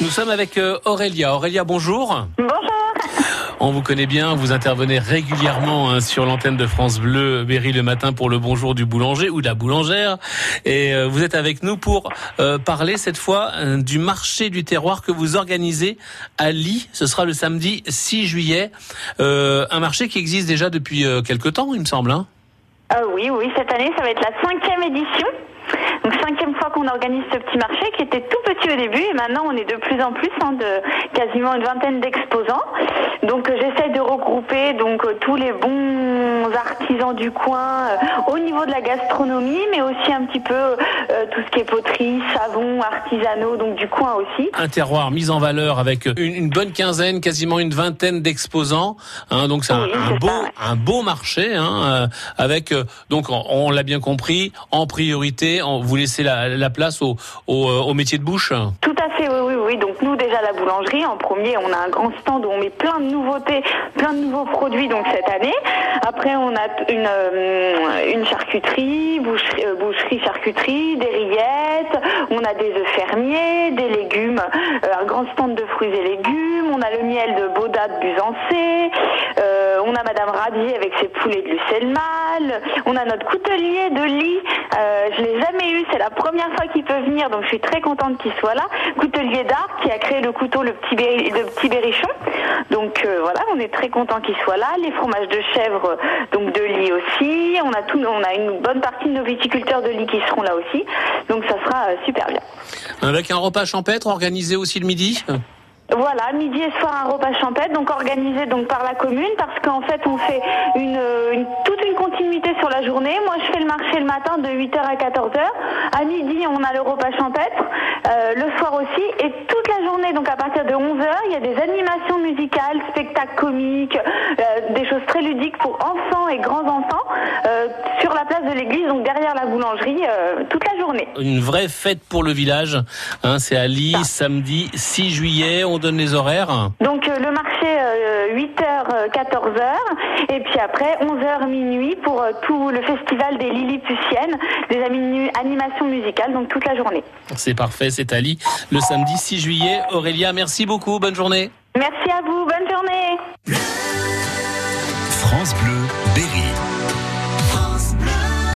Nous sommes avec euh, Aurélia. Aurélia, bonjour. Bonjour. On vous connaît bien, vous intervenez régulièrement hein, sur l'antenne de France Bleu Berry le matin pour le bonjour du boulanger ou de la boulangère. Et euh, vous êtes avec nous pour euh, parler cette fois du marché du terroir que vous organisez à Lille. Ce sera le samedi 6 juillet. un marché qui existe déjà depuis quelques temps, il me semble. Hein oui, oui, cette année, ça va être la cinquième édition. Donc cinquième fois qu'on organise ce petit marché qui était tout petit au début et maintenant on est de plus en plus, hein, de quasiment une vingtaine d'exposants. Donc euh, j'essaie de regrouper donc euh, tous les bons artisans du coin euh, au niveau de la gastronomie, mais aussi un petit peu tout ce qui est poterie, savon, artisanaux, donc du coin aussi. Un terroir mis en valeur avec une, bonne quinzaine, quasiment une vingtaine d'exposants. Hein, donc c'est un, beau, un beau marché hein, avec donc on, l'a bien compris en priorité, vous laissez la, place au, au, métier de bouche. Tout à fait, oui, nous déjà la boulangerie en premier, on a un grand stand où on met plein de nouveautés, plein de nouveaux produits donc cette année. Après, on a une, euh, une charcuterie, boucherie, euh, boucherie, charcuterie, des rillettes, on a des œufs fermiers, des légumes, euh, un grand stand de fruits et légumes, on a le miel de Baudat de Busancé, on a Madame Radier avec ses poulets de Lucelle-Mal, on a notre coutelier de lit, je l'ai jamais eu, c'est la première fois qu'il peut venir, donc je suis très contente qu'il soit là. Coutelier d'art qui a créé le couteau le petit, petit berrichon. Donc voilà, on est très content qu'il soit là. Les fromages de chèvre, donc de lit aussi. On a tout, on a une bonne partie de nos viticulteurs de lit qui seront là aussi. Donc ça sera euh, super bien. Avec un repas champêtre organisé aussi le midi? Voilà, midi et soir un repas champêtre, donc organisé donc par la commune, parce qu'en fait on fait une, toute une continuité sur la journée. Moi je fais le marché le matin de 8h à 14h. À midi on a le repas champêtre, euh, le soir aussi, et toute la journée, donc à partir de 11h, il y a des animations musicales, spectacles comiques, euh, des choses très ludiques pour enfants et grands enfants euh, sur la place de l'église, donc derrière la boulangerie, toute la journée. Une vraie fête pour le village, hein, c'est à Lille, samedi 6 juillet donne les horaires Donc euh, le marché 8h, euh, 14h euh, et puis après 11h minuit pour tout le festival des Lilliputiennes, des animations musicales, donc toute la journée. C'est parfait, c'est Ali. Le samedi 6 juillet. Aurélia, merci beaucoup, bonne journée. Merci à vous, bonne journée. France Bleu, Berry.